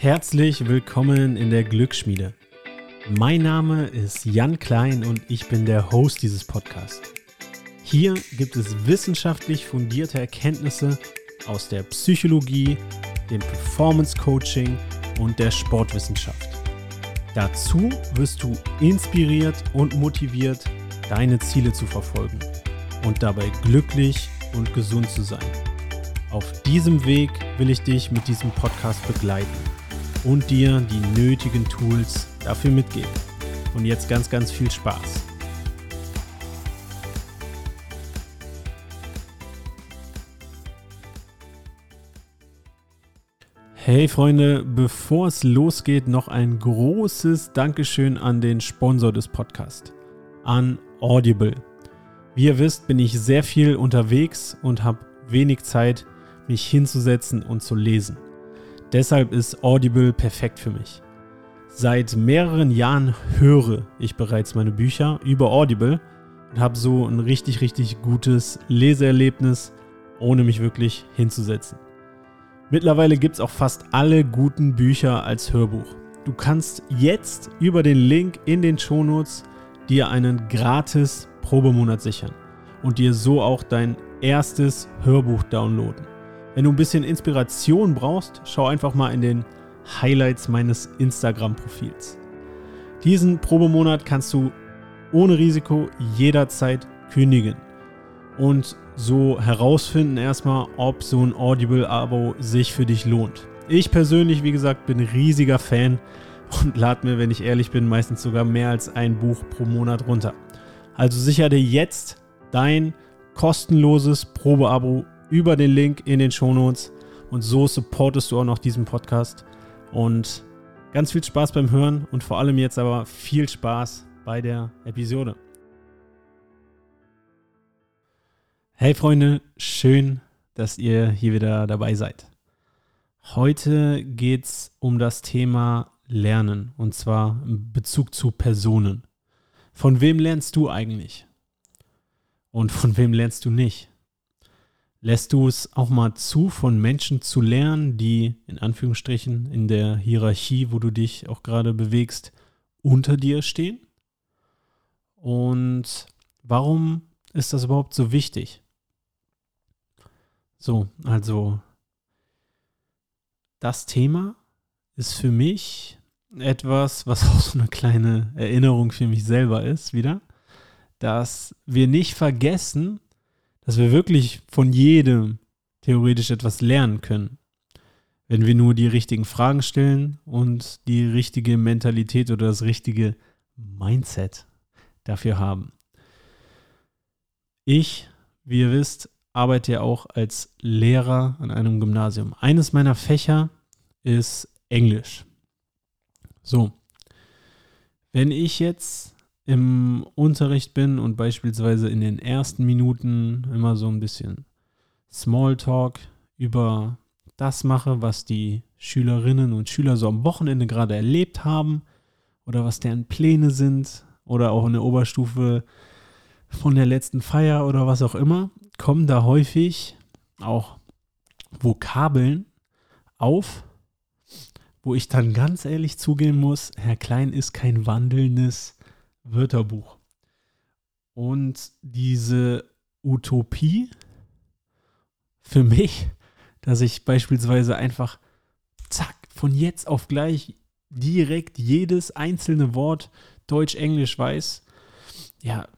Herzlich willkommen in der Glücksschmiede. Mein Name ist Jan Klein und ich bin der Host dieses Podcasts. Hier gibt es wissenschaftlich fundierte Erkenntnisse aus der Psychologie, dem Performance Coaching und der Sportwissenschaft. Dazu wirst du inspiriert und motiviert, deine Ziele zu verfolgen und dabei glücklich und gesund zu sein. Auf diesem Weg will ich dich mit diesem Podcast begleiten und dir die nötigen Tools dafür mitgeben. Und jetzt ganz, ganz viel Spaß. Hey Freunde, bevor es losgeht, noch ein großes Dankeschön an den Sponsor des Podcasts, an Audible. Wie ihr wisst, bin ich sehr viel unterwegs und habe wenig Zeit, mich hinzusetzen und zu lesen. Deshalb ist Audible perfekt für mich. Seit mehreren Jahren höre ich bereits meine Bücher über Audible und habe so ein richtig, richtig gutes Leseerlebnis, ohne mich wirklich hinzusetzen. Mittlerweile gibt es auch fast alle guten Bücher als Hörbuch. Du kannst jetzt über den Link in den Shownotes dir einen gratis Probemonat sichern und dir so auch dein erstes Hörbuch downloaden. Wenn du ein bisschen Inspiration brauchst, schau einfach mal in den Highlights meines Instagram-Profils. Diesen Probemonat kannst du ohne Risiko jederzeit kündigen und so herausfinden erstmal, ob so ein Audible-Abo sich für dich lohnt. Ich persönlich, wie gesagt, bin riesiger Fan und lade mir, wenn ich ehrlich bin, meistens sogar mehr als ein Buch pro Monat runter. Also sicher dir jetzt dein kostenloses Probeabo über den Link in den Shownotes und so supportest du auch noch diesen Podcast. Und ganz viel Spaß beim Hören und vor allem jetzt aber viel Spaß bei der Episode. Hey Freunde, schön, dass ihr hier wieder dabei seid. Heute geht es um das Thema Lernen und zwar in Bezug zu Personen. Von wem lernst du eigentlich? Und von wem lernst du nicht? Lässt du es auch mal zu, von Menschen zu lernen, die in Anführungsstrichen in der Hierarchie, wo du dich auch gerade bewegst, unter dir stehen? Und warum ist das überhaupt so wichtig? So, also das Thema ist für mich etwas, was auch so eine kleine Erinnerung für mich selber ist, wieder, dass wir nicht vergessen, dass wir wirklich von jedem theoretisch etwas lernen können, wenn wir nur die richtigen Fragen stellen und die richtige Mentalität oder das richtige Mindset dafür haben. Ich, wie ihr wisst, arbeite ja auch als Lehrer an einem Gymnasium. Eines meiner Fächer ist Englisch. So, wenn ich jetzt im Unterricht bin und beispielsweise in den ersten Minuten immer so ein bisschen Smalltalk über das mache, was die Schülerinnen und Schüler so am Wochenende gerade erlebt haben oder was deren Pläne sind oder auch in der Oberstufe von der letzten Feier oder was auch immer, kommen da häufig auch Vokabeln auf, wo ich dann ganz ehrlich zugeben muss, Herr Klein ist kein wandelndes Wörterbuch. Und diese Utopie für mich, dass ich beispielsweise einfach, zack, von jetzt auf gleich direkt jedes einzelne Wort Deutsch-Englisch weiß, ja,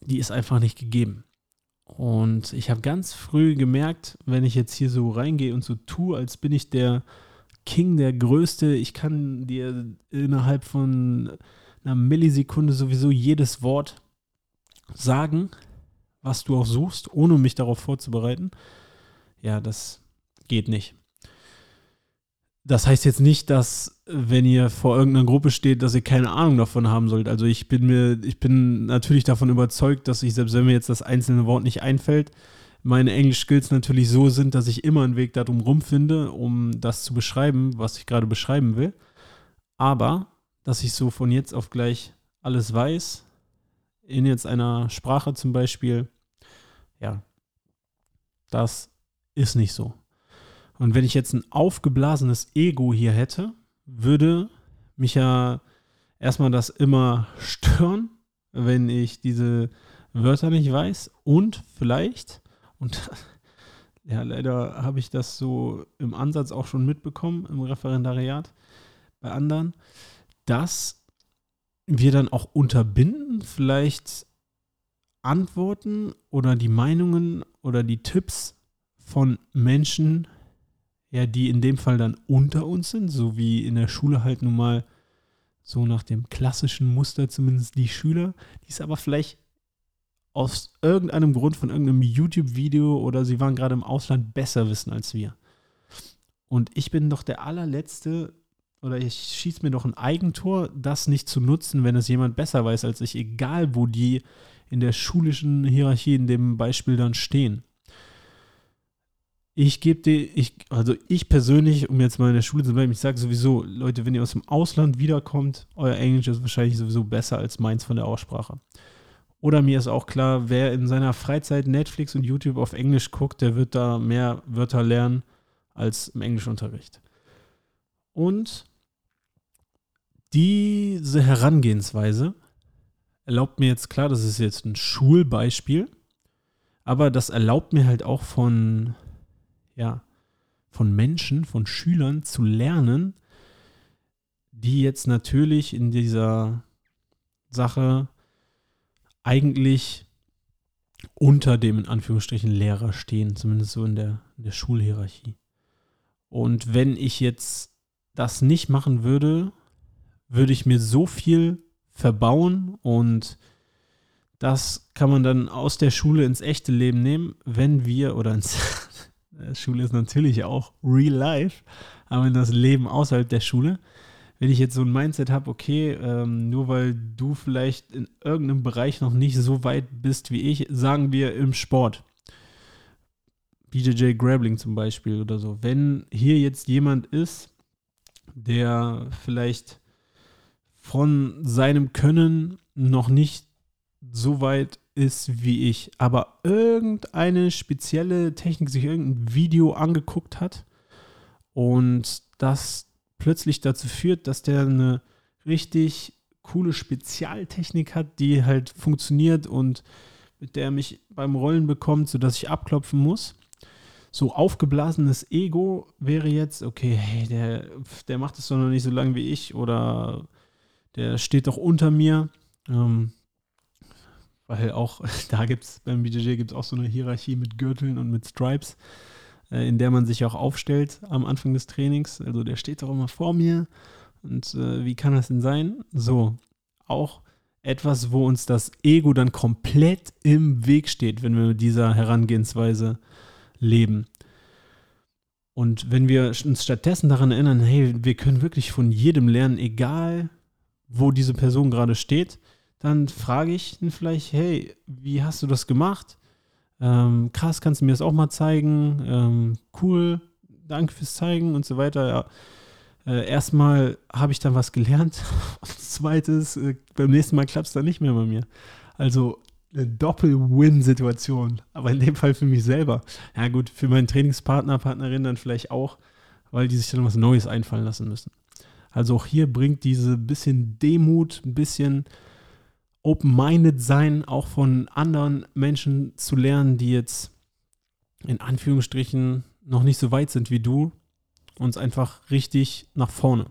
die ist einfach nicht gegeben. Und ich habe ganz früh gemerkt, wenn ich jetzt hier so reingehe und so tue, als bin ich der King, der Größte, ich kann dir innerhalb von einer Millisekunde sowieso jedes Wort sagen, was du auch suchst, ohne mich darauf vorzubereiten. Ja, das geht nicht. Das heißt jetzt nicht, dass wenn ihr vor irgendeiner Gruppe steht, dass ihr keine Ahnung davon haben sollt. Also ich bin mir, ich bin natürlich davon überzeugt, dass ich, selbst wenn mir jetzt das einzelne Wort nicht einfällt, meine Englisch-Skills natürlich so sind, dass ich immer einen Weg darum rumfinde, um das zu beschreiben, was ich gerade beschreiben will. Aber, dass ich so von jetzt auf gleich alles weiß, in jetzt einer Sprache zum Beispiel, ja, das ist nicht so. Und wenn ich jetzt ein aufgeblasenes Ego hier hätte, würde mich ja erstmal das immer stören, wenn ich diese Wörter nicht weiß und vielleicht, und ja, leider habe ich das so im Ansatz auch schon mitbekommen im Referendariat bei anderen, dass wir dann auch unterbinden, vielleicht Antworten oder die Meinungen oder die Tipps von Menschen, ja, die in dem Fall dann unter uns sind, so wie in der Schule halt nun mal so nach dem klassischen Muster zumindest die Schüler, die es aber vielleicht aus irgendeinem Grund von irgendeinem YouTube-Video oder sie waren gerade im Ausland besser wissen als wir. Und ich bin doch der allerletzte oder ich schieße mir doch ein Eigentor, das nicht zu nutzen, wenn es jemand besser weiß als ich, egal wo die in der schulischen Hierarchie in dem Beispiel dann stehen. Ich gebe dir, ich, also ich persönlich, um jetzt mal in der Schule zu bleiben, ich sage sowieso, Leute, wenn ihr aus dem Ausland wiederkommt, euer Englisch ist wahrscheinlich sowieso besser als meins von der Aussprache. Oder mir ist auch klar, wer in seiner Freizeit Netflix und YouTube auf Englisch guckt, der wird da mehr Wörter lernen als im Englischunterricht. Und diese Herangehensweise erlaubt mir jetzt, klar, das ist jetzt ein Schulbeispiel, aber das erlaubt mir halt auch von ja, von Menschen, von Schülern zu lernen, die jetzt natürlich in dieser Sache eigentlich unter dem in Anführungsstrichen Lehrer stehen, zumindest so in der, in der Schulhierarchie. Und wenn ich jetzt das nicht machen würde, würde ich mir so viel verbauen und das kann man dann aus der Schule ins echte Leben nehmen, wenn wir oder ins äh, Schule ist natürlich auch real life, aber in das Leben außerhalb der Schule. Wenn ich jetzt so ein Mindset habe, okay, ähm, nur weil du vielleicht in irgendeinem Bereich noch nicht so weit bist wie ich, sagen wir im Sport, BJJ Grappling zum Beispiel oder so, wenn hier jetzt jemand ist, der vielleicht von seinem Können noch nicht so weit ist wie ich, aber irgendeine spezielle Technik sich irgendein Video angeguckt hat und das plötzlich dazu führt, dass der eine richtig coole Spezialtechnik hat, die halt funktioniert und mit der er mich beim Rollen bekommt, sodass ich abklopfen muss. So aufgeblasenes Ego wäre jetzt, okay, hey, der, der macht es doch noch nicht so lange wie ich oder der steht doch unter mir. Ähm, weil auch da gibt es beim BJJ gibt es auch so eine Hierarchie mit Gürteln und mit Stripes, äh, in der man sich auch aufstellt am Anfang des Trainings. Also der steht doch immer vor mir. Und äh, wie kann das denn sein? So, auch etwas, wo uns das Ego dann komplett im Weg steht, wenn wir mit dieser Herangehensweise leben. Und wenn wir uns stattdessen daran erinnern, hey, wir können wirklich von jedem lernen, egal wo diese Person gerade steht, dann frage ich ihn vielleicht, hey, wie hast du das gemacht? Ähm, krass, kannst du mir das auch mal zeigen? Ähm, cool, danke fürs Zeigen und so weiter. Ja. Äh, erstmal habe ich dann was gelernt und zweites, äh, beim nächsten Mal klappt es dann nicht mehr bei mir. Also eine Doppel-Win-Situation, aber in dem Fall für mich selber. Ja gut, für meinen Trainingspartner, Partnerin dann vielleicht auch, weil die sich dann was Neues einfallen lassen müssen. Also auch hier bringt diese bisschen Demut, ein bisschen open-minded sein, auch von anderen Menschen zu lernen, die jetzt in Anführungsstrichen noch nicht so weit sind wie du, uns einfach richtig nach vorne.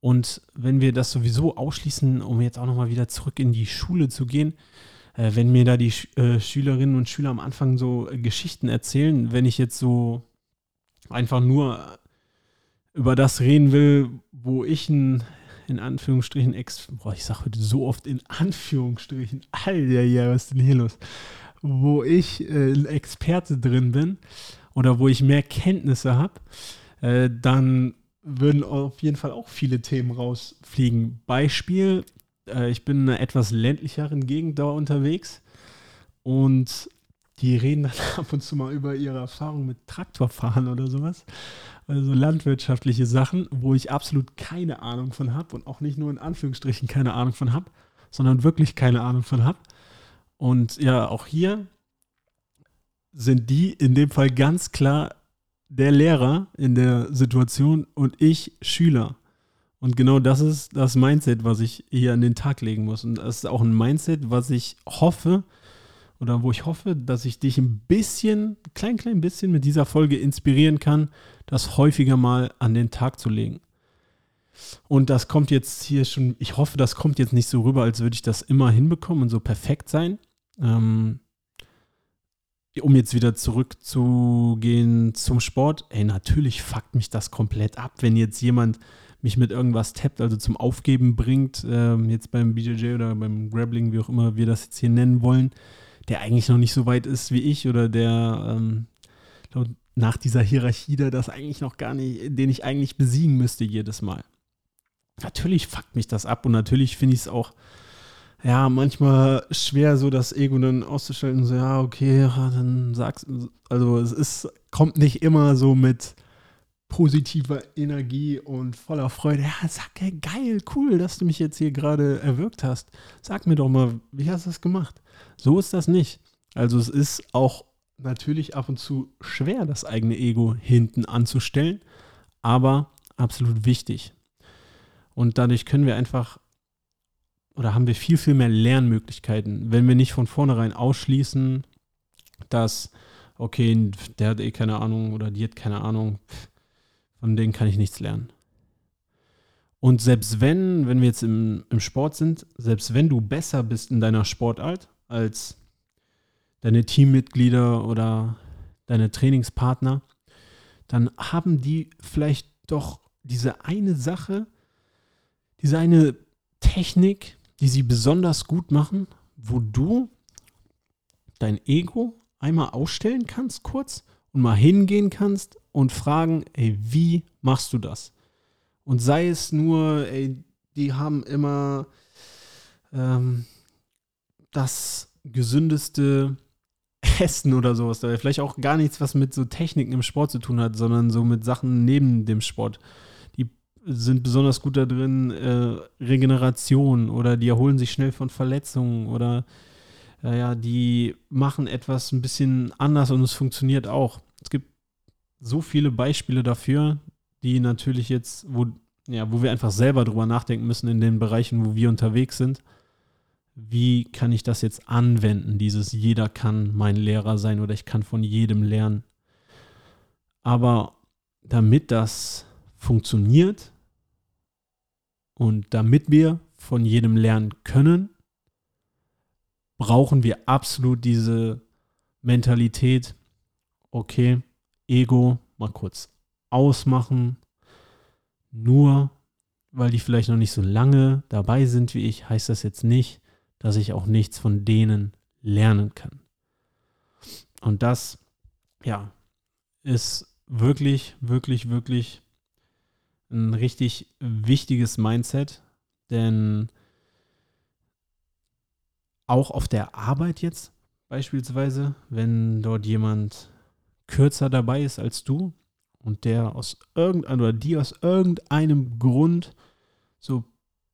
Und wenn wir das sowieso ausschließen, um jetzt auch nochmal wieder zurück in die Schule zu gehen, äh, wenn mir da die äh, Schülerinnen und Schüler am Anfang so äh, Geschichten erzählen, wenn ich jetzt so einfach nur über das reden will, wo ich ein in Anführungsstrichen, ex boah, ich sage heute so oft in Anführungsstrichen, Alter, ja, was ist denn hier los? Wo ich äh, ein Experte drin bin oder wo ich mehr Kenntnisse habe, äh, dann würden auf jeden Fall auch viele Themen rausfliegen. Beispiel, äh, ich bin in einer etwas ländlicheren Gegend da unterwegs und die reden dann ab und zu mal über ihre Erfahrung mit Traktorfahren oder sowas. Also landwirtschaftliche Sachen, wo ich absolut keine Ahnung von habe und auch nicht nur in Anführungsstrichen keine Ahnung von habe, sondern wirklich keine Ahnung von habe. Und ja, auch hier sind die in dem Fall ganz klar der Lehrer in der Situation und ich Schüler. Und genau das ist das Mindset, was ich hier an den Tag legen muss. Und das ist auch ein Mindset, was ich hoffe, oder wo ich hoffe, dass ich dich ein bisschen, klein, klein bisschen mit dieser Folge inspirieren kann, das häufiger mal an den Tag zu legen. Und das kommt jetzt hier schon, ich hoffe, das kommt jetzt nicht so rüber, als würde ich das immer hinbekommen und so perfekt sein. Ähm, um jetzt wieder zurückzugehen zum Sport, ey, natürlich fuckt mich das komplett ab, wenn jetzt jemand mich mit irgendwas tappt, also zum Aufgeben bringt, ähm, jetzt beim BJJ oder beim Grappling, wie auch immer wir das jetzt hier nennen wollen der eigentlich noch nicht so weit ist wie ich oder der ähm, nach dieser Hierarchie da das eigentlich noch gar nicht, den ich eigentlich besiegen müsste jedes Mal. Natürlich fuckt mich das ab und natürlich finde ich es auch, ja, manchmal schwer, so das Ego dann auszuschalten, so, ja, okay, dann sag's, also es ist, kommt nicht immer so mit positiver Energie und voller Freude. Ja, sag, geil, cool, dass du mich jetzt hier gerade erwürgt hast. Sag mir doch mal, wie hast du das gemacht? So ist das nicht. Also es ist auch natürlich ab und zu schwer, das eigene Ego hinten anzustellen, aber absolut wichtig. Und dadurch können wir einfach oder haben wir viel, viel mehr Lernmöglichkeiten, wenn wir nicht von vornherein ausschließen, dass, okay, der hat eh keine Ahnung oder die hat keine Ahnung, von denen kann ich nichts lernen. Und selbst wenn, wenn wir jetzt im, im Sport sind, selbst wenn du besser bist in deiner Sportart, als deine Teammitglieder oder deine Trainingspartner, dann haben die vielleicht doch diese eine Sache, diese eine Technik, die sie besonders gut machen, wo du dein Ego einmal ausstellen kannst kurz und mal hingehen kannst und fragen, ey, wie machst du das? Und sei es nur, ey, die haben immer ähm, das gesündeste Essen oder sowas. Vielleicht auch gar nichts, was mit so Techniken im Sport zu tun hat, sondern so mit Sachen neben dem Sport. Sind besonders gut da drin, äh, Regeneration oder die erholen sich schnell von Verletzungen oder äh, ja, die machen etwas ein bisschen anders und es funktioniert auch. Es gibt so viele Beispiele dafür, die natürlich jetzt, wo, ja, wo wir einfach selber drüber nachdenken müssen in den Bereichen, wo wir unterwegs sind wie kann ich das jetzt anwenden, dieses jeder kann mein Lehrer sein oder ich kann von jedem lernen. Aber damit das funktioniert und damit wir von jedem lernen können, brauchen wir absolut diese Mentalität, okay, Ego mal kurz ausmachen, nur weil die vielleicht noch nicht so lange dabei sind wie ich, heißt das jetzt nicht, dass ich auch nichts von denen lernen kann. Und das, ja, ist wirklich, wirklich, wirklich ein richtig wichtiges Mindset, denn auch auf der Arbeit jetzt beispielsweise, wenn dort jemand kürzer dabei ist als du und der aus irgendeinem oder die aus irgendeinem Grund so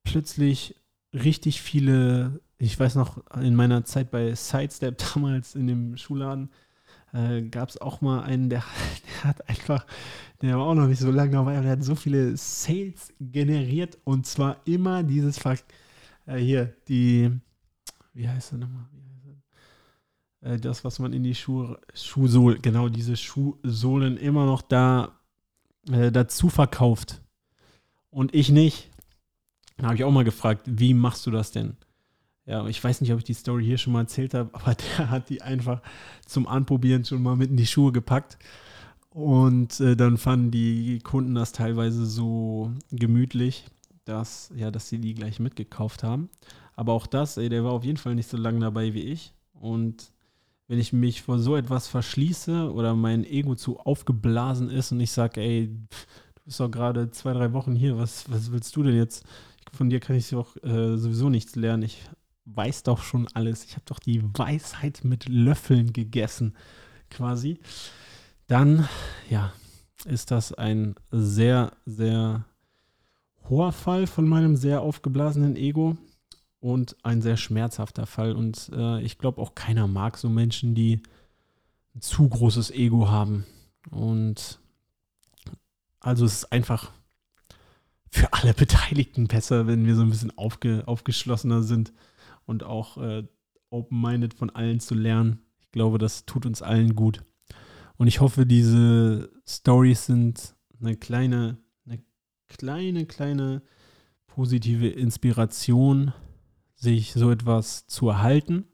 plötzlich richtig viele ich weiß noch, in meiner Zeit bei Sidestep damals in dem Schulladen äh, gab es auch mal einen, der, der, hat einfach, der war auch noch nicht so lange dabei, aber der hat so viele Sales generiert und zwar immer dieses, Ver äh, hier, die, wie heißt er nochmal? Äh, das, was man in die Schuhe, Schuhsohlen, genau diese Schuhsohlen immer noch da äh, dazu verkauft und ich nicht. Da habe ich auch mal gefragt, wie machst du das denn? Ja, ich weiß nicht, ob ich die Story hier schon mal erzählt habe, aber der hat die einfach zum Anprobieren schon mal mit in die Schuhe gepackt. Und äh, dann fanden die Kunden das teilweise so gemütlich, dass, ja, dass sie die gleich mitgekauft haben. Aber auch das, ey, der war auf jeden Fall nicht so lange dabei wie ich. Und wenn ich mich vor so etwas verschließe oder mein Ego zu aufgeblasen ist und ich sage, ey, du bist doch gerade zwei, drei Wochen hier, was, was willst du denn jetzt? Von dir kann ich auch äh, sowieso nichts lernen. Ich weiß doch schon alles. Ich habe doch die Weisheit mit Löffeln gegessen, quasi. Dann, ja, ist das ein sehr, sehr hoher Fall von meinem sehr aufgeblasenen Ego und ein sehr schmerzhafter Fall. Und äh, ich glaube auch keiner mag so Menschen, die ein zu großes Ego haben. Und Also es ist einfach für alle Beteiligten besser, wenn wir so ein bisschen aufge, aufgeschlossener sind und auch äh, open-minded von allen zu lernen. Ich glaube, das tut uns allen gut. Und ich hoffe, diese Stories sind eine kleine, eine kleine, kleine positive Inspiration, sich so etwas zu erhalten.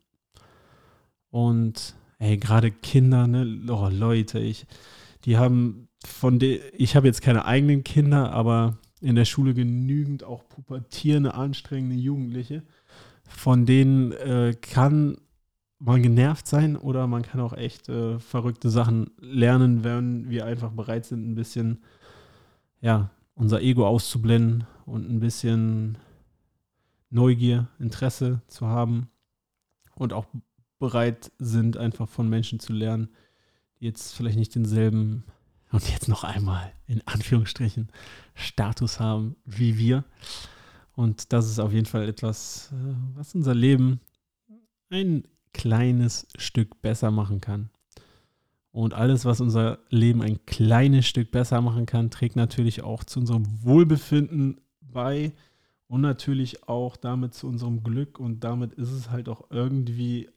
Und ey, gerade Kinder, ne, oh, Leute, ich, die haben von der, ich habe jetzt keine eigenen Kinder, aber in der Schule genügend auch pubertierende, anstrengende Jugendliche. Von denen äh, kann man genervt sein oder man kann auch echt äh, verrückte Sachen lernen, wenn wir einfach bereit sind, ein bisschen, ja, unser Ego auszublenden und ein bisschen Neugier, Interesse zu haben und auch bereit sind, einfach von Menschen zu lernen, die jetzt vielleicht nicht denselben und jetzt noch einmal in Anführungsstrichen Status haben wie wir. Und das ist auf jeden Fall etwas, äh, was unser Leben ein kleines Stück besser machen kann. Und alles, was unser Leben ein kleines Stück besser machen kann, trägt natürlich auch zu unserem Wohlbefinden bei und natürlich auch damit zu unserem Glück. Und damit ist es halt auch irgendwie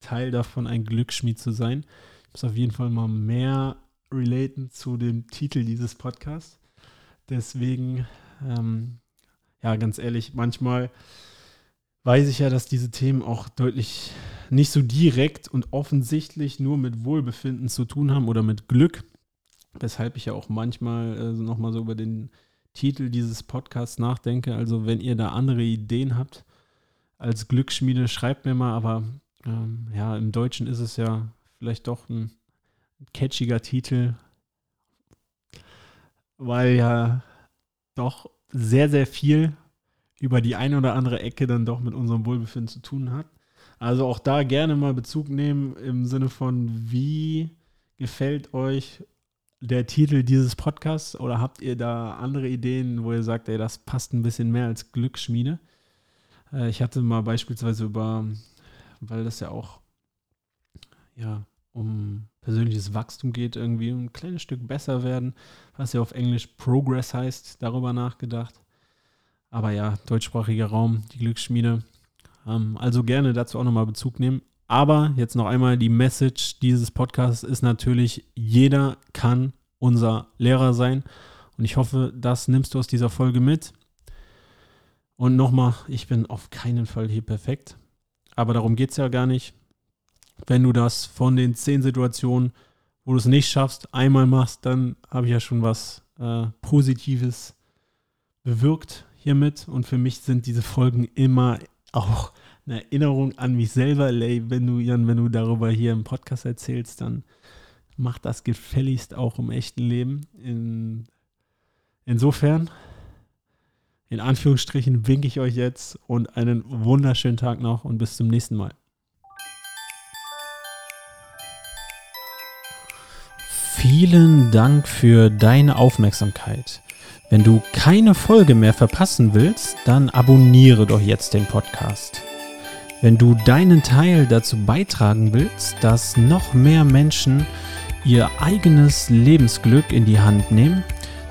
Teil davon, ein Glücksschmied zu sein. Ich muss auf jeden Fall mal mehr relaten zu dem Titel dieses Podcasts. Deswegen, ähm, ja, ganz ehrlich, manchmal weiß ich ja, dass diese Themen auch deutlich nicht so direkt und offensichtlich nur mit Wohlbefinden zu tun haben oder mit Glück. Weshalb ich ja auch manchmal äh, nochmal so über den Titel dieses Podcasts nachdenke. Also wenn ihr da andere Ideen habt als Glücksschmiede, schreibt mir mal. Aber ähm, ja, im Deutschen ist es ja vielleicht doch ein catchiger Titel, weil ja doch sehr, sehr viel über die eine oder andere Ecke dann doch mit unserem Wohlbefinden zu tun hat. Also auch da gerne mal Bezug nehmen im Sinne von, wie gefällt euch der Titel dieses Podcasts oder habt ihr da andere Ideen, wo ihr sagt, ey, das passt ein bisschen mehr als Glücksschmiede? Äh, ich hatte mal beispielsweise über, weil das ja auch ja, um persönliches Wachstum geht, irgendwie ein kleines Stück besser werden, was ja auf Englisch Progress heißt, darüber nachgedacht. Aber ja, deutschsprachiger Raum, die Glücksschmiede. Ähm, also gerne dazu auch nochmal Bezug nehmen. Aber jetzt noch einmal die Message dieses Podcasts ist natürlich, jeder kann unser Lehrer sein. Und ich hoffe, das nimmst du aus dieser Folge mit. Und nochmal, ich bin auf keinen Fall hier perfekt. Aber darum geht es ja gar nicht. Wenn du das von den zehn Situationen, wo du es nicht schaffst, einmal machst, dann habe ich ja schon was äh, Positives bewirkt hiermit. Und für mich sind diese Folgen immer auch eine Erinnerung an mich selber. Wenn du, Jan, wenn du darüber hier im Podcast erzählst, dann mach das gefälligst auch im echten Leben. In, insofern, in Anführungsstrichen, winke ich euch jetzt und einen wunderschönen Tag noch und bis zum nächsten Mal. Vielen Dank für deine Aufmerksamkeit. Wenn du keine Folge mehr verpassen willst, dann abonniere doch jetzt den Podcast. Wenn du deinen Teil dazu beitragen willst, dass noch mehr Menschen ihr eigenes Lebensglück in die Hand nehmen,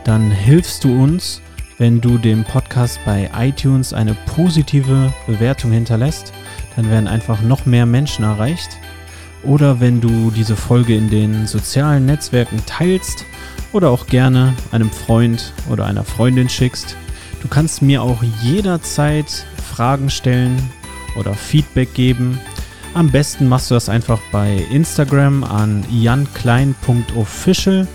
dann hilfst du uns, wenn du dem Podcast bei iTunes eine positive Bewertung hinterlässt. Dann werden einfach noch mehr Menschen erreicht. Oder wenn du diese Folge in den sozialen Netzwerken teilst oder auch gerne einem Freund oder einer Freundin schickst. Du kannst mir auch jederzeit Fragen stellen oder Feedback geben. Am besten machst du das einfach bei Instagram an janklein.official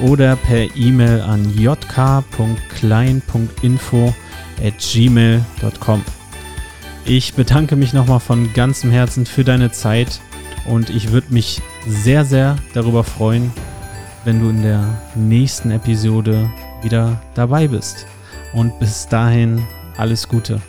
oder per E-Mail an jk.klein.info at gmail.com. Ich bedanke mich nochmal von ganzem Herzen für deine Zeit und ich würde mich sehr, sehr darüber freuen, wenn du in der nächsten Episode wieder dabei bist. Und bis dahin alles Gute.